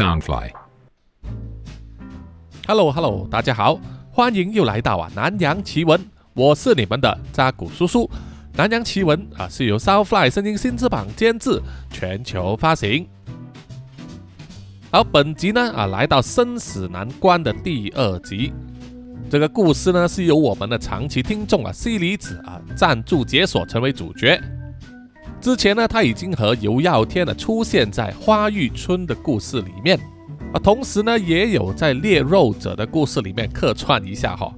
Soundfly。Hello Hello，大家好，欢迎又来到啊南洋奇闻，我是你们的扎古叔叔。南洋奇闻啊是由 Soundfly 声音新翅膀监制，全球发行。好，本集呢啊来到生死难关的第二集。这个故事呢是由我们的长期听众啊西离子啊赞助解锁成为主角。之前呢他已经和尤耀天呢出现在花玉村的故事里面。啊，同时呢，也有在猎肉者的故事里面客串一下哈。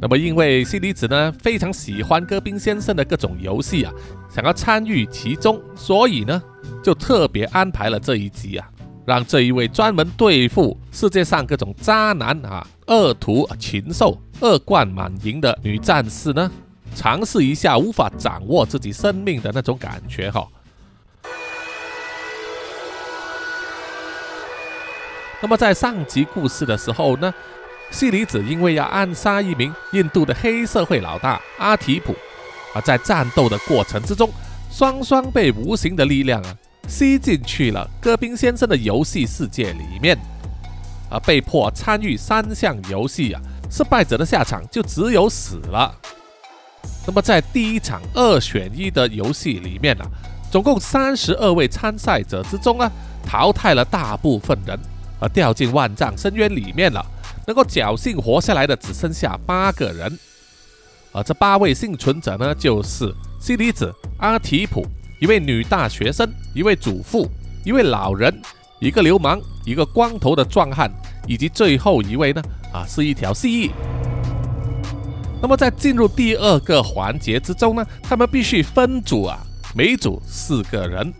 那么，因为西离子呢非常喜欢戈宾先生的各种游戏啊，想要参与其中，所以呢，就特别安排了这一集啊，让这一位专门对付世界上各种渣男啊、恶徒、禽兽、恶贯满盈的女战士呢，尝试一下无法掌握自己生命的那种感觉哈。那么在上集故事的时候呢，西里子因为要暗杀一名印度的黑社会老大阿提普，啊，在战斗的过程之中，双双被无形的力量啊吸进去了戈宾先生的游戏世界里面，啊，被迫参与三项游戏啊，失败者的下场就只有死了。那么在第一场二选一的游戏里面啊，总共三十二位参赛者之中啊，淘汰了大部分人。而掉进万丈深渊里面了，能够侥幸活下来的只剩下八个人，而这八位幸存者呢，就是西里子、阿提普、一位女大学生、一位祖父、一位老人、一个流氓、一个光头的壮汉，以及最后一位呢，啊，是一条蜥蜴。那么在进入第二个环节之中呢，他们必须分组啊，每组四个人。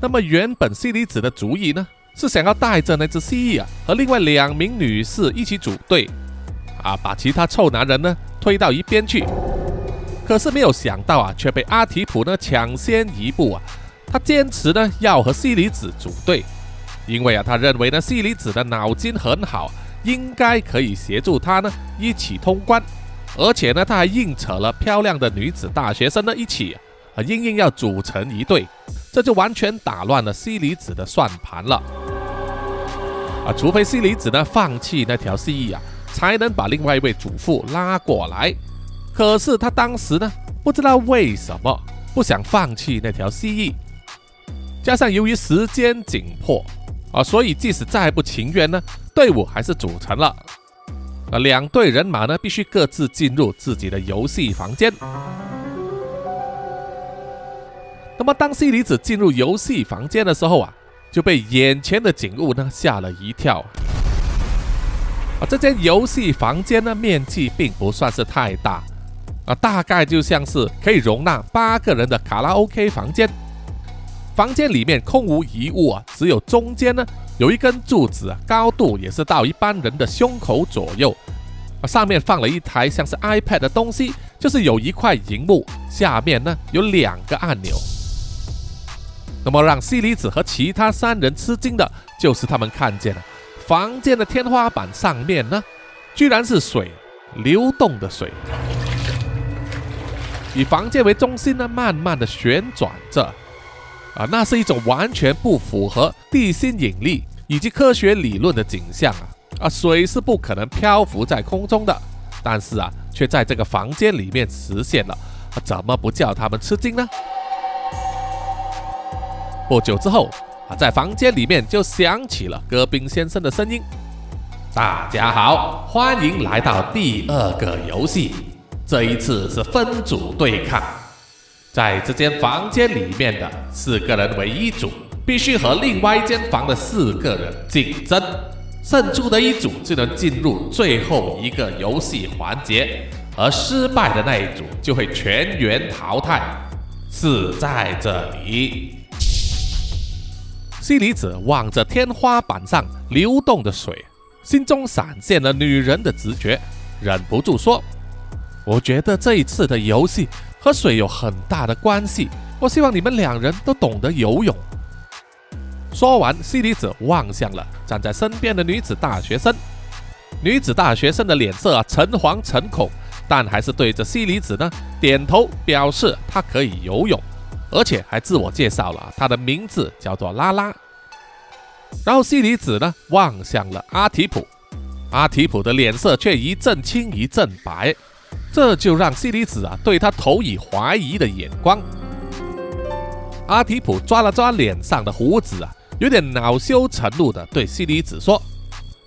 那么原本西离子的主意呢？是想要带着那只蜥蜴啊，和另外两名女士一起组队，啊，把其他臭男人呢推到一边去。可是没有想到啊，却被阿提普呢抢先一步啊。他坚持呢要和西离子组队，因为啊他认为呢西离子的脑筋很好，应该可以协助他呢一起通关。而且呢他还硬扯了漂亮的女子大学生呢一起啊，硬硬要组成一队，这就完全打乱了西离子的算盘了。啊，除非西离子呢放弃那条蜥蜴啊，才能把另外一位主妇拉过来。可是他当时呢，不知道为什么不想放弃那条蜥蜴，加上由于时间紧迫啊，所以即使再不情愿呢，队伍还是组成了。啊，两队人马呢，必须各自进入自己的游戏房间。那么，当西离子进入游戏房间的时候啊。就被眼前的景物呢吓了一跳。啊，这间游戏房间呢面积并不算是太大，啊，大概就像是可以容纳八个人的卡拉 OK 房间。房间里面空无一物啊，只有中间呢有一根柱子啊，高度也是到一般人的胸口左右。啊，上面放了一台像是 iPad 的东西，就是有一块荧幕，下面呢有两个按钮。那么让西离子和其他三人吃惊的就是，他们看见了房间的天花板上面呢，居然是水，流动的水，以房间为中心呢，慢慢的旋转着。啊，那是一种完全不符合地心引力以及科学理论的景象啊！啊，水是不可能漂浮在空中的，但是啊，却在这个房间里面实现了，怎么不叫他们吃惊呢？不久之后，啊，在房间里面就响起了戈宾先生的声音：“大家好，欢迎来到第二个游戏。这一次是分组对抗，在这间房间里面的四个人为一组，必须和另外一间房的四个人竞争。胜出的一组就能进入最后一个游戏环节，而失败的那一组就会全员淘汰。是在这里。”西里子望着天花板上流动的水，心中闪现了女人的直觉，忍不住说：“我觉得这一次的游戏和水有很大的关系。我希望你们两人都懂得游泳。”说完，西离子望向了站在身边的女子大学生。女子大学生的脸色啊橙黄橙恐，但还是对着西离子呢点头，表示她可以游泳。而且还自我介绍了，她的名字叫做拉拉。然后西里子呢望向了阿提普，阿提普的脸色却一阵青一阵白，这就让西里子啊对他投以怀疑的眼光。阿提普抓了抓脸上的胡子啊，有点恼羞成怒的对西里子说：“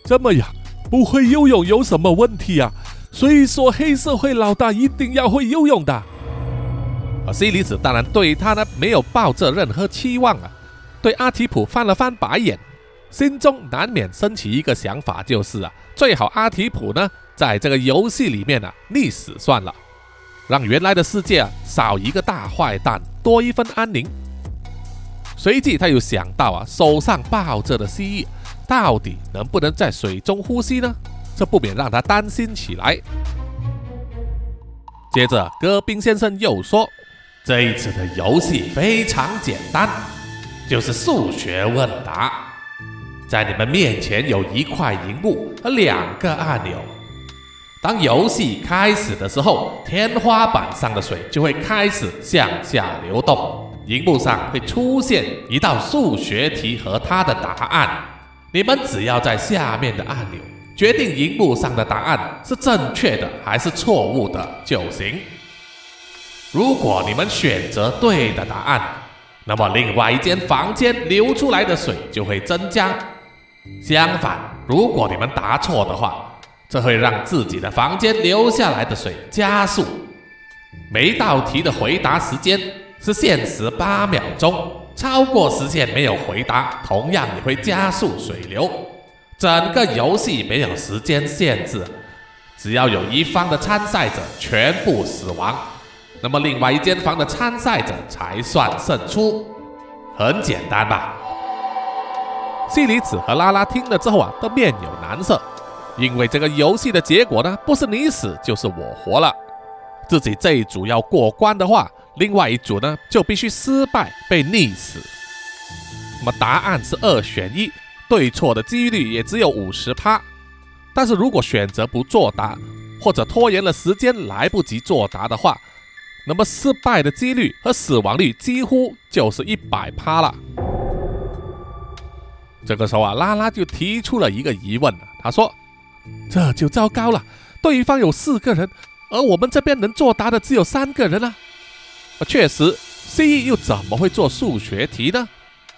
这么样，不会游泳有什么问题啊？谁说黑社会老大一定要会游泳的？”而西里子当然对他呢没有抱着任何期望啊，对阿提普翻了翻白眼，心中难免升起一个想法，就是啊，最好阿提普呢在这个游戏里面啊溺死算了，让原来的世界啊少一个大坏蛋，多一分安宁。随即他又想到啊，手上抱着的蜥蜴到底能不能在水中呼吸呢？这不免让他担心起来。接着，戈宾先生又说。这一次的游戏非常简单，就是数学问答。在你们面前有一块荧幕和两个按钮。当游戏开始的时候，天花板上的水就会开始向下流动，荧幕上会出现一道数学题和它的答案。你们只要在下面的按钮决定荧幕上的答案是正确的还是错误的就行。如果你们选择对的答案，那么另外一间房间流出来的水就会增加。相反，如果你们答错的话，这会让自己的房间流下来的水加速。每道题的回答时间是限时八秒钟，超过时限没有回答，同样也会加速水流。整个游戏没有时间限制，只要有一方的参赛者全部死亡。那么，另外一间房的参赛者才算胜出，很简单吧？西里子和拉拉听了之后啊，都面有难色，因为这个游戏的结果呢，不是你死就是我活了。自己这一组要过关的话，另外一组呢就必须失败被溺死。那么答案是二选一，对错的几率也只有五十趴。但是如果选择不作答，或者拖延了时间来不及作答的话，那么失败的几率和死亡率几乎就是一百趴了。这个时候啊，拉拉就提出了一个疑问了。他说：“这就糟糕了，对方有四个人，而我们这边能作答的只有三个人啊。确实，C 又怎么会做数学题呢？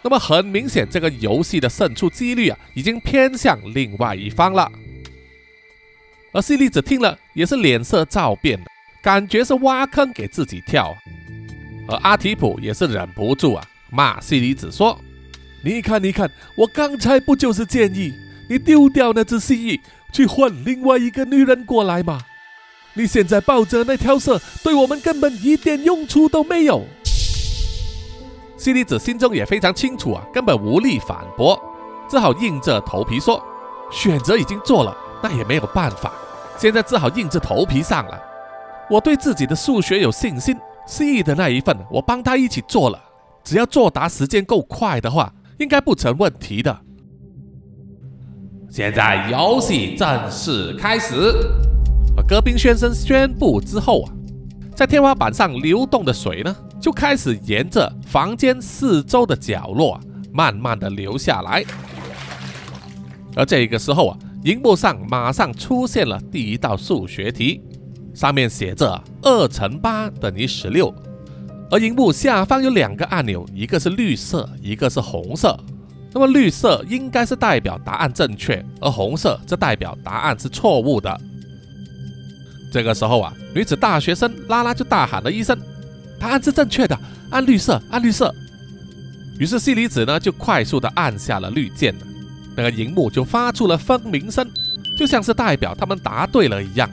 那么很明显，这个游戏的胜出几率啊，已经偏向另外一方了。而 C 粒子听了也是脸色骤变。感觉是挖坑给自己跳，而阿提普也是忍不住啊，骂西里子说：“你看，你看，我刚才不就是建议你丢掉那只蜥蜴，去换另外一个女人过来嘛？你现在抱着那条蛇，对我们根本一点用处都没有。”西里子心中也非常清楚啊，根本无力反驳，只好硬着头皮说：“选择已经做了，那也没有办法，现在只好硬着头皮上了。”我对自己的数学有信心蜥蜴的那一份我帮他一起做了，只要作答时间够快的话，应该不成问题的。现在游戏正式开始。啊戈宾先生宣布之后啊，在天花板上流动的水呢，就开始沿着房间四周的角落啊，慢慢的流下来。而这个时候啊，荧幕上马上出现了第一道数学题。上面写着二乘八等于十六，而荧幕下方有两个按钮，一个是绿色，一个是红色。那么绿色应该是代表答案正确，而红色则代表答案是错误的。这个时候啊，女子大学生拉拉就大喊了一声：“答案是正确的，按绿色，按绿色。”于是西里子呢就快速的按下了绿键，那个荧幕就发出了蜂鸣声，就像是代表他们答对了一样。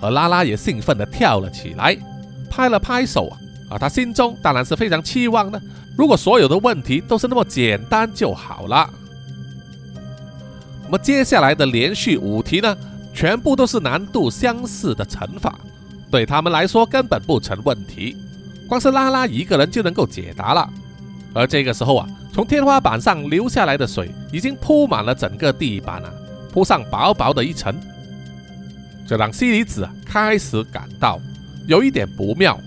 而拉拉也兴奋地跳了起来，拍了拍手啊！啊，他心中当然是非常期望的。如果所有的问题都是那么简单就好了。那么接下来的连续五题呢，全部都是难度相似的乘法，对他们来说根本不成问题。光是拉拉一个人就能够解答了。而这个时候啊，从天花板上流下来的水已经铺满了整个地板了，铺上薄薄的一层。这让西里子开始感到有一点不妙，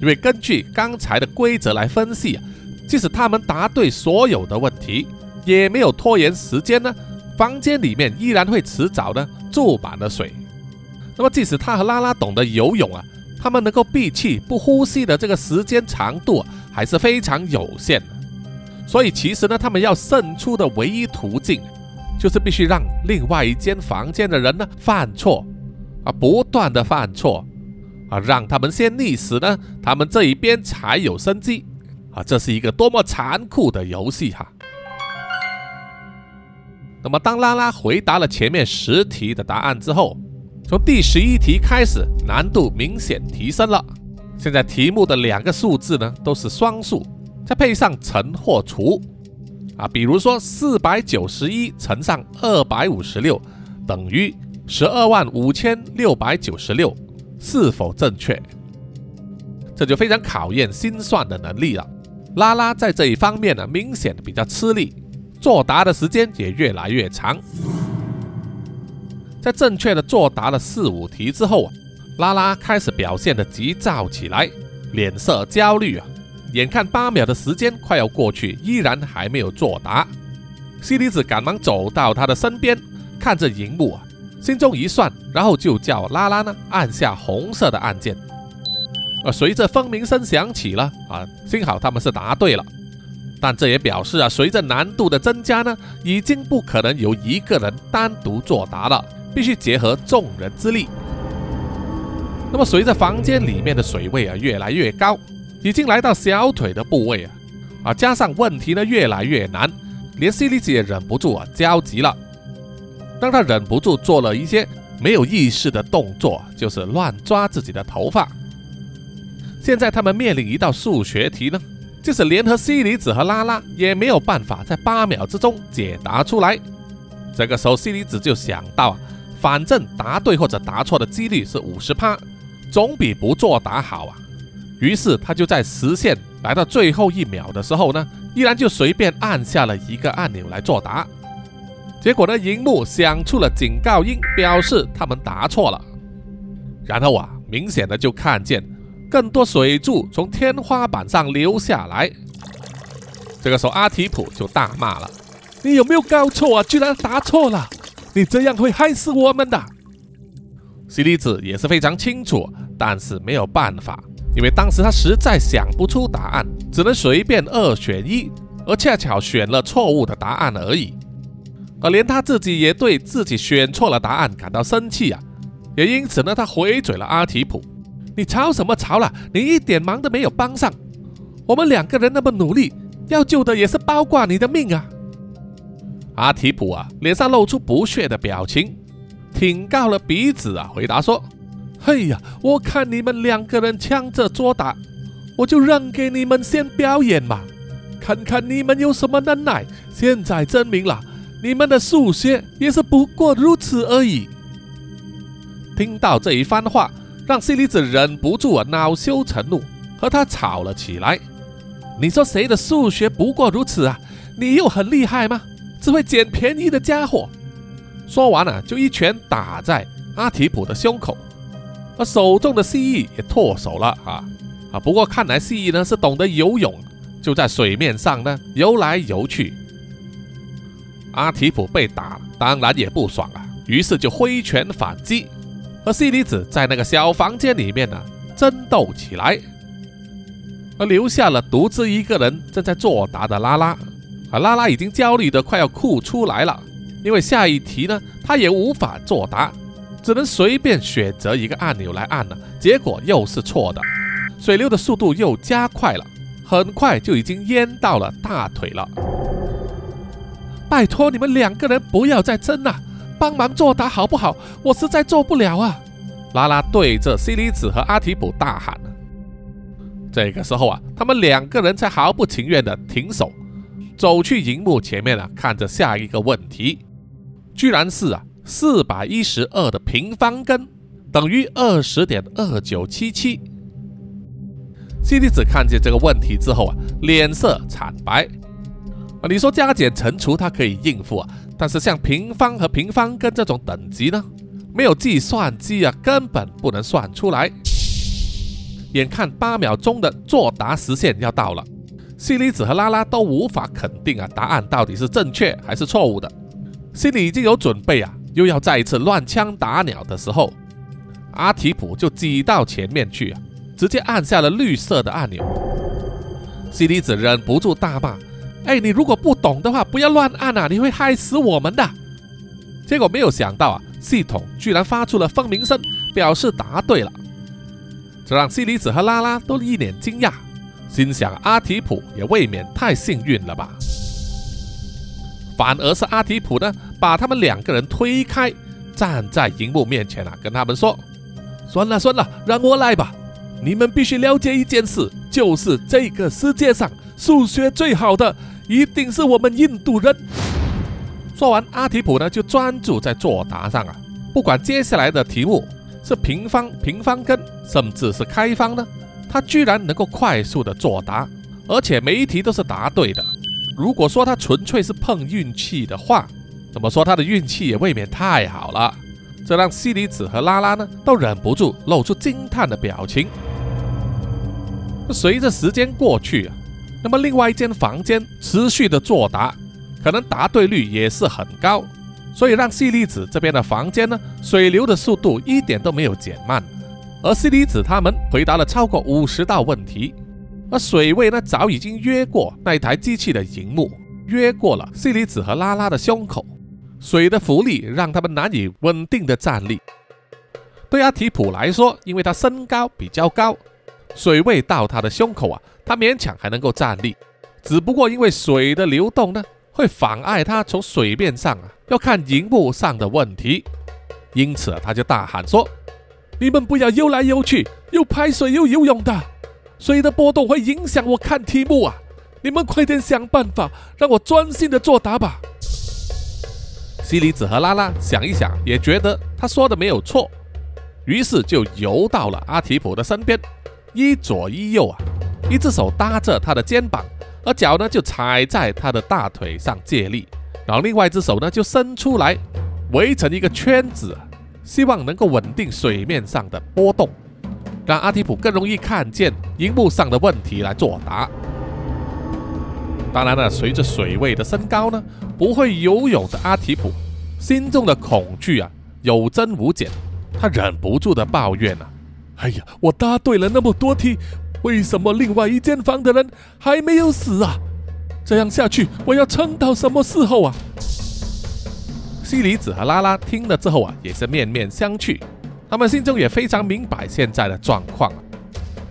因为根据刚才的规则来分析啊，即使他们答对所有的问题，也没有拖延时间呢，房间里面依然会迟早呢注满了水。那么即使他和拉拉懂得游泳啊，他们能够闭气不呼吸的这个时间长度还是非常有限的。所以其实呢，他们要胜出的唯一途径，就是必须让另外一间房间的人呢犯错啊，不断的犯错啊，让他们先溺死呢，他们这一边才有生机啊，这是一个多么残酷的游戏哈！那么当拉拉回答了前面十题的答案之后。从第十一题开始，难度明显提升了。现在题目的两个数字呢都是双数，再配上乘或除啊，比如说四百九十一乘上二百五十六等于十二万五千六百九十六，是否正确？这就非常考验心算的能力了。拉拉在这一方面呢，明显的比较吃力，作答的时间也越来越长。在正确的作答了四五题之后啊，拉拉开始表现的急躁起来，脸色焦虑啊。眼看八秒的时间快要过去，依然还没有作答。西里子赶忙走到他的身边，看着荧幕啊，心中一算，然后就叫拉拉呢按下红色的按键。而随着蜂鸣声响起了啊，幸好他们是答对了。但这也表示啊，随着难度的增加呢，已经不可能由一个人单独作答了。必须结合众人之力。那么，随着房间里面的水位啊越来越高，已经来到小腿的部位啊，啊，加上问题呢越来越难，连西里子也忍不住啊焦急了。当他忍不住做了一些没有意识的动作，就是乱抓自己的头发。现在他们面临一道数学题呢，就是联合西里子和拉拉也没有办法在八秒之中解答出来。这个时候，西里子就想到啊。反正答对或者答错的几率是五十趴，总比不作答好啊。于是他就在实现来到最后一秒的时候呢，依然就随便按下了一个按钮来作答。结果呢，荧幕响出了警告音，表示他们答错了。然后啊，明显的就看见更多水柱从天花板上流下来。这个时候，阿提普就大骂了：“你有没有搞错啊？居然答错了！”你这样会害死我们的。西里子也是非常清楚，但是没有办法，因为当时他实在想不出答案，只能随便二选一，而恰巧选了错误的答案而已。而连他自己也对自己选错了答案感到生气啊，也因此呢，他回嘴了阿提普：“你吵什么吵了？你一点忙都没有帮上，我们两个人那么努力，要救的也是包括你的命啊！”阿提普啊，脸上露出不屑的表情，挺高了鼻子啊，回答说：“嘿呀，我看你们两个人抢着作答，我就让给你们先表演嘛，看看你们有什么能耐。现在证明了，你们的数学也是不过如此而已。”听到这一番话，让西里子忍不住啊恼羞成怒，和他吵了起来。你说谁的数学不过如此啊？你又很厉害吗？只会捡便宜的家伙，说完了就一拳打在阿提普的胸口，而手中的蜥蜴也脱手了啊啊！不过看来蜥蜴呢是懂得游泳，就在水面上呢游来游去。阿提普被打，当然也不爽啊，于是就挥拳反击，和西里子在那个小房间里面呢争斗起来，而留下了独自一个人正在作答的拉拉。啊，拉拉已经焦虑的快要哭出来了，因为下一题呢，他也无法作答，只能随便选择一个按钮来按了，结果又是错的，水流的速度又加快了，很快就已经淹到了大腿了。拜托你们两个人不要再争了，帮忙作答好不好？我实在做不了啊！拉拉对着西里子和阿提普大喊。这个时候啊，他们两个人才毫不情愿的停手。走去荧幕前面啊，看着下一个问题，居然是啊，四百一十二的平方根等于二十点二九七七。西里子看见这个问题之后啊，脸色惨白啊。你说加减乘除他可以应付啊，但是像平方和平方根这种等级呢，没有计算机啊，根本不能算出来。眼看八秒钟的作答时限要到了。西里子和拉拉都无法肯定啊，答案到底是正确还是错误的，心里已经有准备啊，又要再一次乱枪打鸟的时候，阿提普就挤到前面去啊，直接按下了绿色的按钮。西里子忍不住大骂：“哎，你如果不懂的话，不要乱按啊，你会害死我们的！”结果没有想到啊，系统居然发出了蜂鸣声，表示答对了，这让西里子和拉拉都一脸惊讶。心想阿提普也未免太幸运了吧，反而是阿提普呢，把他们两个人推开，站在荧幕面前啊，跟他们说：“算了算了，让我来吧。你们必须了解一件事，就是这个世界上数学最好的一定是我们印度人。”说完，阿提普呢就专注在作答上啊，不管接下来的题目是平方、平方根，甚至是开方呢。他居然能够快速的作答，而且每一题都是答对的。如果说他纯粹是碰运气的话，怎么说他的运气也未免太好了。这让西里子和拉拉呢都忍不住露出惊叹的表情。随着时间过去啊，那么另外一间房间持续的作答，可能答对率也是很高，所以让西里子这边的房间呢水流的速度一点都没有减慢。而西里子他们回答了超过五十道问题，而水位呢早已经越过那台机器的荧幕，越过了西里子和拉拉的胸口。水的浮力让他们难以稳定的站立。对阿提普来说，因为他身高比较高，水位到他的胸口啊，他勉强还能够站立。只不过因为水的流动呢，会妨碍他从水面上啊要看荧幕上的问题，因此他就大喊说。你们不要游来游去，又拍水又游泳的，水的波动会影响我看题目啊！你们快点想办法，让我专心的作答吧。西里子和拉拉想一想，也觉得他说的没有错，于是就游到了阿提普的身边，一左一右啊，一只手搭着他的肩膀，而脚呢就踩在他的大腿上借力，然后另外一只手呢就伸出来，围成一个圈子。希望能够稳定水面上的波动，让阿提普更容易看见荧幕上的问题来作答。当然了，随着水位的升高呢，不会游泳的阿提普心中的恐惧啊。有增无减，他忍不住的抱怨啊：“哎呀，我答对了那么多题，为什么另外一间房的人还没有死啊？这样下去，我要撑到什么时候啊？”西里子和拉拉听了之后啊，也是面面相觑，他们心中也非常明白现在的状况。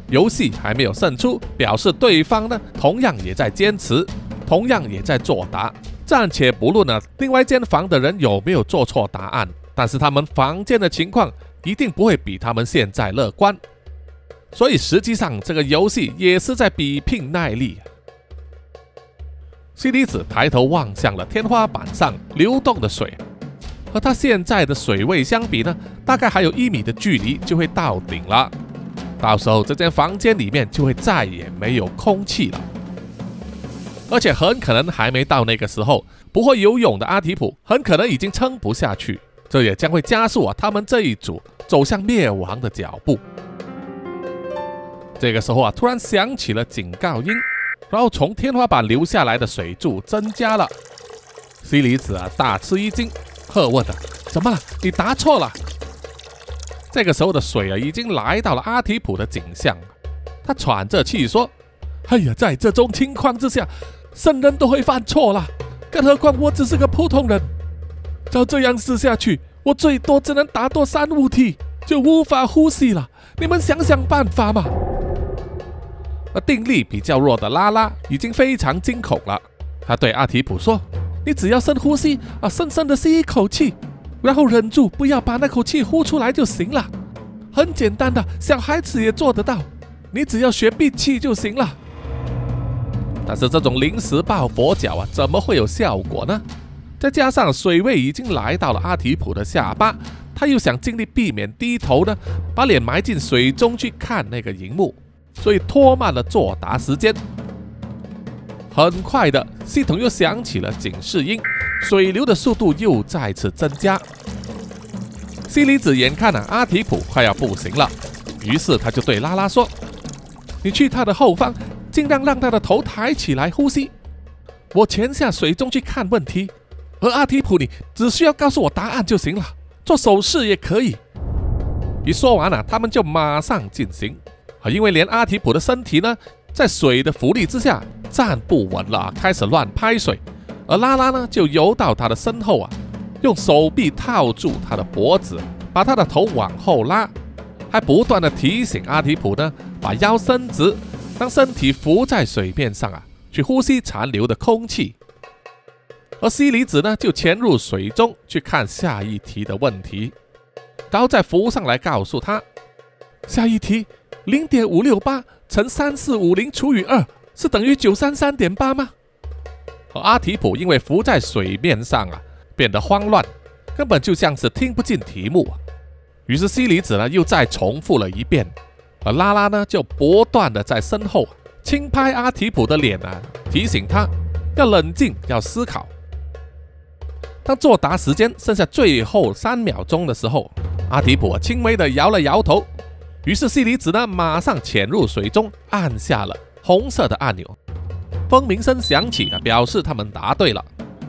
游戏还没有胜出，表示对方呢同样也在坚持，同样也在作答。暂且不论呢另外一间房的人有没有做错答案，但是他们房间的情况一定不会比他们现在乐观。所以实际上这个游戏也是在比拼耐力。西里子抬头望向了天花板上流动的水。和它现在的水位相比呢，大概还有一米的距离就会到顶了。到时候这间房间里面就会再也没有空气了，而且很可能还没到那个时候，不会游泳的阿提普很可能已经撑不下去，这也将会加速啊他们这一组走向灭亡的脚步。这个时候啊，突然响起了警告音，然后从天花板流下来的水柱增加了。西里子啊大吃一惊。喝问的：“怎么了？你答错了。”这个时候的水啊，已经来到了阿提普的颈项。他喘着气说：“哎呀，在这种情况之下，圣人都会犯错了，更何况我只是个普通人。照这样试下去，我最多只能打多三五体，就无法呼吸了。你们想想办法嘛。”而定力比较弱的拉拉已经非常惊恐了，他对阿提普说。你只要深呼吸啊，深深的吸一口气，然后忍住，不要把那口气呼出来就行了。很简单的，小孩子也做得到。你只要学闭气就行了。但是这种临时抱佛脚啊，怎么会有效果呢？再加上水位已经来到了阿提普的下巴，他又想尽力避免低头呢，把脸埋进水中去看那个荧幕，所以拖慢了作答时间。很快的，系统又响起了警示音，水流的速度又再次增加。西里子眼看啊，阿提普快要不行了，于是他就对拉拉说：“你去他的后方，尽尽量让他的头抬起来呼吸。我潜下水中去看问题，而阿提普，你只需要告诉我答案就行了，做手势也可以。一说完了，他们就马上进行啊，因为连阿提普的身体呢，在水的浮力之下站不稳了，开始乱拍水，而拉拉呢就游到他的身后啊，用手臂套住他的脖子，把他的头往后拉，还不断的提醒阿提普呢，把腰伸直，让身体浮在水面上啊。去呼吸残留的空气，而西离子呢就潜入水中去看下一题的问题，然后再浮上来告诉他，下一题零点五六八乘三四五零除以二是等于九三三点八吗？而阿提普因为浮在水面上啊，变得慌乱，根本就像是听不进题目啊。于是西离子呢又再重复了一遍，而拉拉呢就不断的在身后。轻拍阿提普的脸啊，提醒他要冷静，要思考。当作答时间剩下最后三秒钟的时候，阿提普轻微的摇了摇头。于是西离子呢，马上潜入水中，按下了红色的按钮。蜂鸣声响起，表示他们答对了。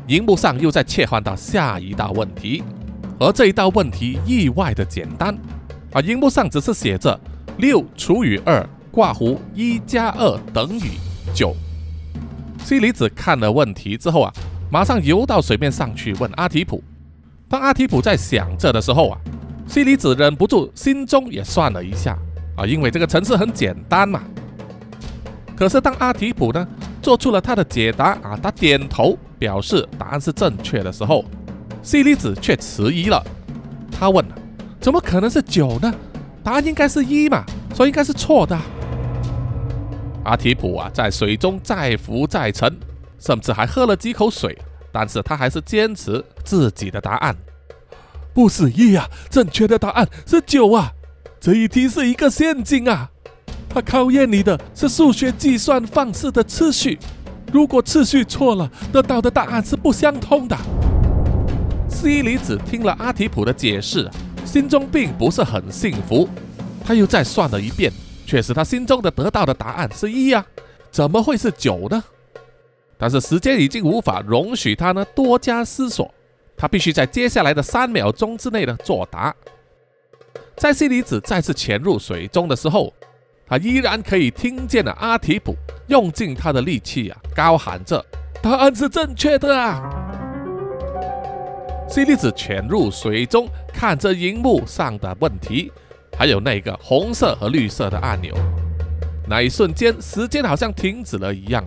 荧幕上又在切换到下一道问题，而这一道问题意外的简单啊！荧幕上只是写着六除以二。挂弧一加二等于九。西离子看了问题之后啊，马上游到水面上去问阿提普。当阿提普在想着的时候啊，西里子忍不住心中也算了一下啊，因为这个城市很简单嘛。可是当阿提普呢做出了他的解答啊，他点头表示答案是正确的时候，西里子却迟疑了。他问：怎么可能是九呢？答案应该是一嘛，所以应该是错的。阿提普啊，在水中再浮再沉，甚至还喝了几口水，但是他还是坚持自己的答案，不是一啊，正确的答案是九啊！这一题是一个陷阱啊，它考验你的是数学计算方式的次序，如果次序错了，得到的答案是不相通的。西里子听了阿提普的解释，心中并不是很幸福，他又再算了一遍。确实，他心中的得到的答案是一啊，怎么会是九呢？但是时间已经无法容许他呢多加思索，他必须在接下来的三秒钟之内呢作答。在西离子再次潜入水中的时候，他依然可以听见了阿提普用尽他的力气啊，高喊着：“答案是正确的啊！”西离子潜入水中，看着荧幕上的问题。还有那个红色和绿色的按钮，那一瞬间，时间好像停止了一样。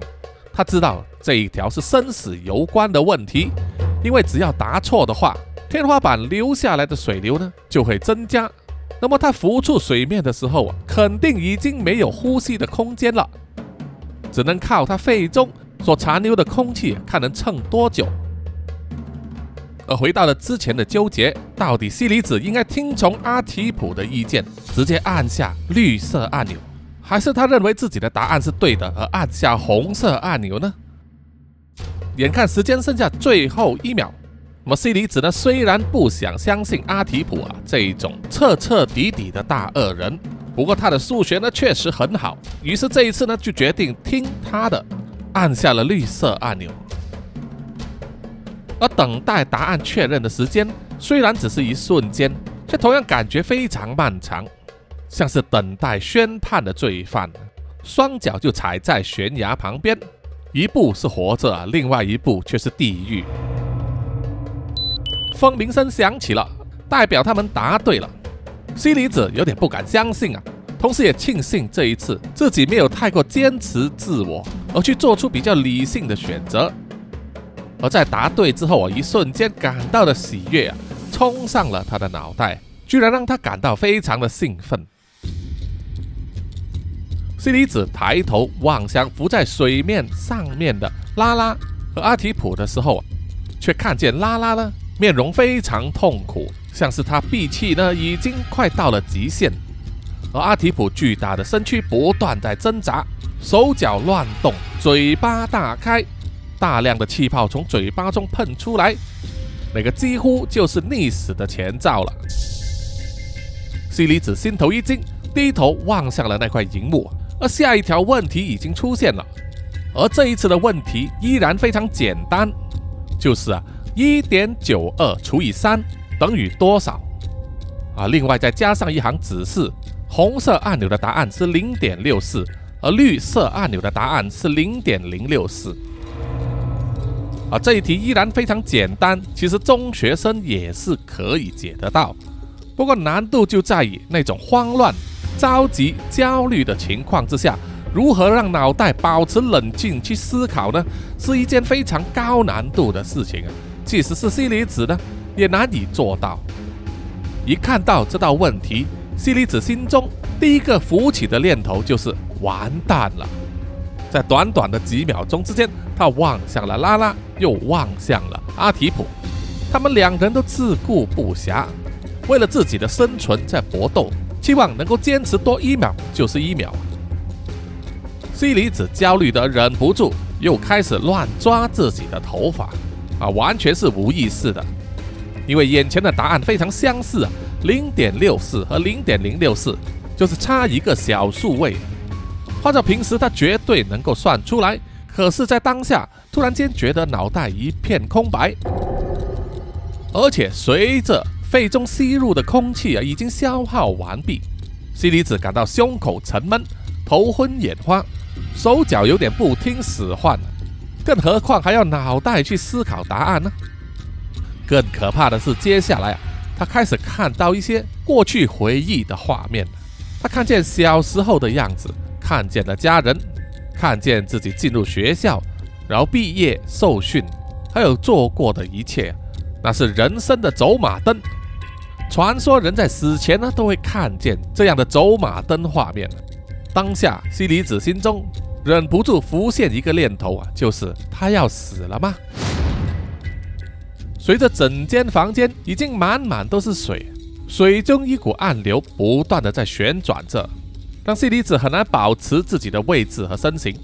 他知道这一条是生死攸关的问题，因为只要答错的话，天花板流下来的水流呢就会增加。那么他浮出水面的时候啊，肯定已经没有呼吸的空间了，只能靠他肺中所残留的空气，看能撑多久。而回到了之前的纠结，到底西里子应该听从阿提普的意见，直接按下绿色按钮，还是他认为自己的答案是对的而按下红色按钮呢？眼看时间剩下最后一秒，那么西里子呢？虽然不想相信阿提普啊这一种彻彻底底的大恶人，不过他的数学呢确实很好，于是这一次呢就决定听他的，按下了绿色按钮。而等待答案确认的时间，虽然只是一瞬间，却同样感觉非常漫长，像是等待宣判的罪犯，双脚就踩在悬崖旁边，一步是活着，另外一步却是地狱。风鸣声响起了，代表他们答对了。西离子有点不敢相信啊，同时也庆幸这一次自己没有太过坚持自我，而去做出比较理性的选择。而在答对之后啊，一瞬间感到的喜悦啊，冲上了他的脑袋，居然让他感到非常的兴奋。西里子抬头望向浮在水面上面的拉拉和阿提普的时候，却看见拉拉呢面容非常痛苦，像是他闭气呢已经快到了极限，而阿提普巨大的身躯不断在挣扎，手脚乱动，嘴巴大开。大量的气泡从嘴巴中喷出来，那个几乎就是溺死的前兆了。西里子心头一惊，低头望向了那块荧幕，而下一条问题已经出现了，而这一次的问题依然非常简单，就是啊，一点九二除以三等于多少？啊，另外再加上一行指示，红色按钮的答案是零点六四，而绿色按钮的答案是零点零六四。啊，这一题依然非常简单，其实中学生也是可以解得到。不过难度就在于那种慌乱、着急、焦虑的情况之下，如何让脑袋保持冷静去思考呢？是一件非常高难度的事情啊！即使是西离子呢，也难以做到。一看到这道问题，西离子心中第一个浮起的念头就是完蛋了。在短短的几秒钟之间，他望向了拉拉，又望向了阿提普，他们两人都自顾不暇，为了自己的生存在搏斗，希望能够坚持多一秒就是一秒。西离子焦虑的忍不住，又开始乱抓自己的头发，啊，完全是无意识的，因为眼前的答案非常相似啊，零点六四和零点零六四就是差一个小数位。换照平时，他绝对能够算出来。可是，在当下，突然间觉得脑袋一片空白，而且随着肺中吸入的空气啊，已经消耗完毕。西离子感到胸口沉闷、头昏眼花，手脚有点不听使唤，更何况还要脑袋去思考答案呢？更可怕的是，接下来啊，他开始看到一些过去回忆的画面。他看见小时候的样子。看见了家人，看见自己进入学校，然后毕业受训，还有做过的一切，那是人生的走马灯。传说人在死前呢，都会看见这样的走马灯画面。当下，西离子心中忍不住浮现一个念头啊，就是他要死了吗？随着整间房间已经满满都是水，水中一股暗流不断的在旋转着。让西离子很难保持自己的位置和身形，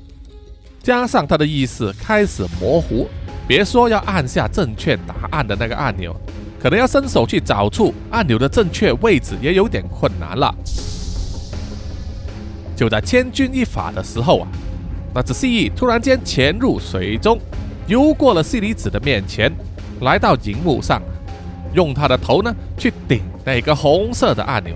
加上他的意识开始模糊，别说要按下正确答案的那个按钮，可能要伸手去找出按钮的正确位置也有点困难了。就在千钧一发的时候啊，那只蜥蜴突然间潜入水中，游过了西里子的面前，来到荧幕上，用他的头呢去顶那个红色的按钮。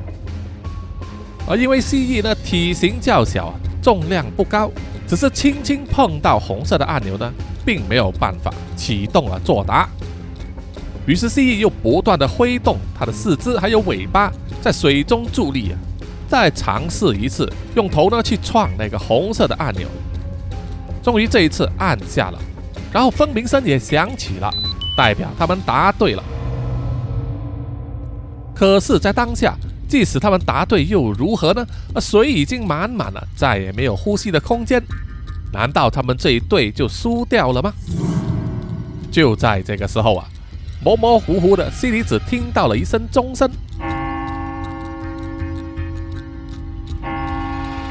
而因为蜥蜴呢体型较小，重量不高，只是轻轻碰到红色的按钮呢，并没有办法启动了作答。于是蜥蜴又不断的挥动它的四肢还有尾巴，在水中助力啊，再尝试一次用头呢去撞那个红色的按钮。终于这一次按下了，然后蜂鸣声也响起了，代表他们答对了。可是，在当下。即使他们答对又如何呢？而水已经满满了，再也没有呼吸的空间。难道他们这一队就输掉了吗？就在这个时候啊，模模糊糊的，西里子听到了一声钟声。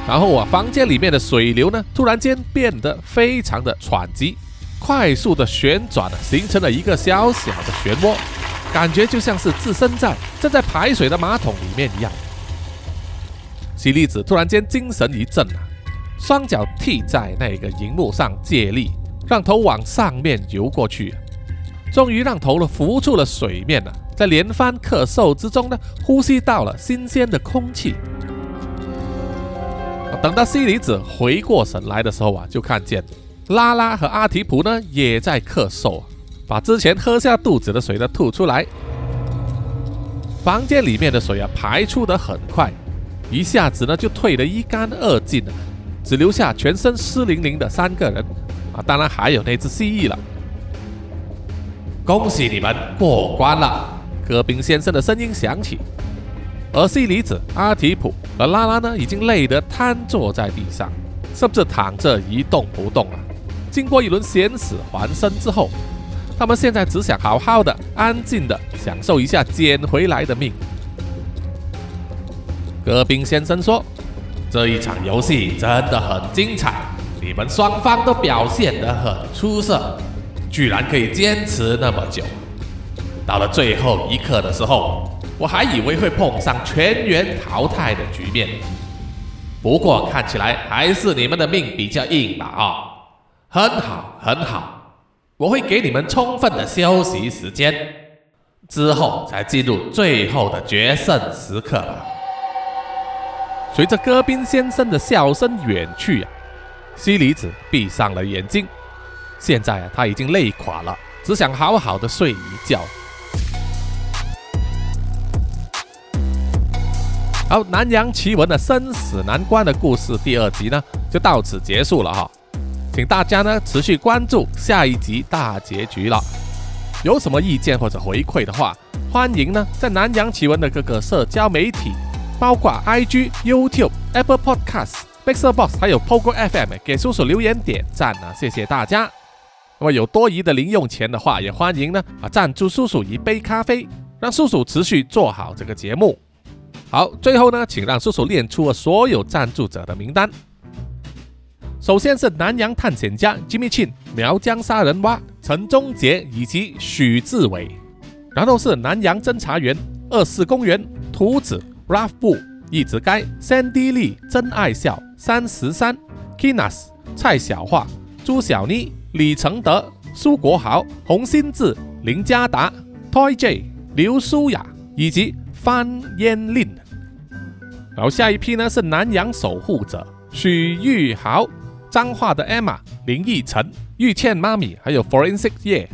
然后啊，房间里面的水流呢，突然间变得非常的湍急，快速的旋转，形成了一个小小的漩涡。感觉就像是置身在正在排水的马桶里面一样。西粒子突然间精神一振啊，双脚踢在那个荧幕上借力，让头往上面游过去，终于让头呢浮出了水面了。在连番咳嗽之中呢，呼吸到了新鲜的空气。等到西里子回过神来的时候啊，就看见拉拉和阿提普呢也在咳嗽。把之前喝下肚子的水呢吐出来，房间里面的水啊排出的很快，一下子呢就退得一干二净了，只留下全身湿淋淋的三个人啊，当然还有那只蜥蜴了。恭喜你们过关了，戈宾先生的声音响起，而西里子、阿提普和拉拉呢已经累得瘫坐在地上，甚至躺着一动不动了。经过一轮险死还生之后。他们现在只想好好的、安静的享受一下捡回来的命。戈宾先生说：“这一场游戏真的很精彩，你们双方都表现得很出色，居然可以坚持那么久。到了最后一刻的时候，我还以为会碰上全员淘汰的局面。不过看起来还是你们的命比较硬吧？啊，很好，很好，我会给你们充分的休息时间，之后才进入最后的决胜时刻吧。随着戈宾先生的笑声远去啊，西里子闭上了眼睛。现在啊，他已经累垮了，只想好好的睡一觉。好，南洋奇闻的生死难关的故事第二集呢，就到此结束了哈。请大家呢持续关注下一集大结局了。有什么意见或者回馈的话，欢迎呢在南洋奇闻的各个社交媒体。包括 IG、YouTube、Apple Podcasts、Mixer Box，还有 Pogo FM，给叔叔留言点赞啊！谢谢大家。那么有多余的零用钱的话，也欢迎呢啊赞助叔叔一杯咖啡，让叔叔持续做好这个节目。好，最后呢，请让叔叔念出所有赞助者的名单。首先是南洋探险家 Jimmy Chin、苗疆杀人蛙陈忠杰以及许志伟，然后是南洋侦查员二四公园图子。Ralph 布、一直该、Sandy 丽、真爱笑、三十三、Kinas、蔡小桦、朱小妮、李承德、苏国豪、洪新志、林家达、Toy J、刘舒雅以及范嫣令。然后下一批呢是南洋守护者许玉豪、彰化的 Emma、林奕晨、玉倩妈咪，还有 Forensic 叶。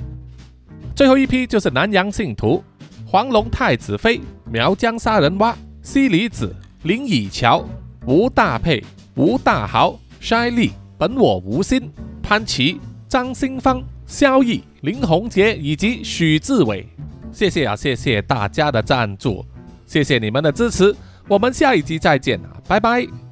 最后一批就是南洋信徒黄龙太子妃、苗疆杀人蛙。西里子、林以乔、吴大佩、吴大豪、筛利、本我无心、潘琪、张新芳、萧毅、林宏杰以及许志伟，谢谢啊，谢谢大家的赞助，谢谢你们的支持，我们下一集再见啊，拜拜。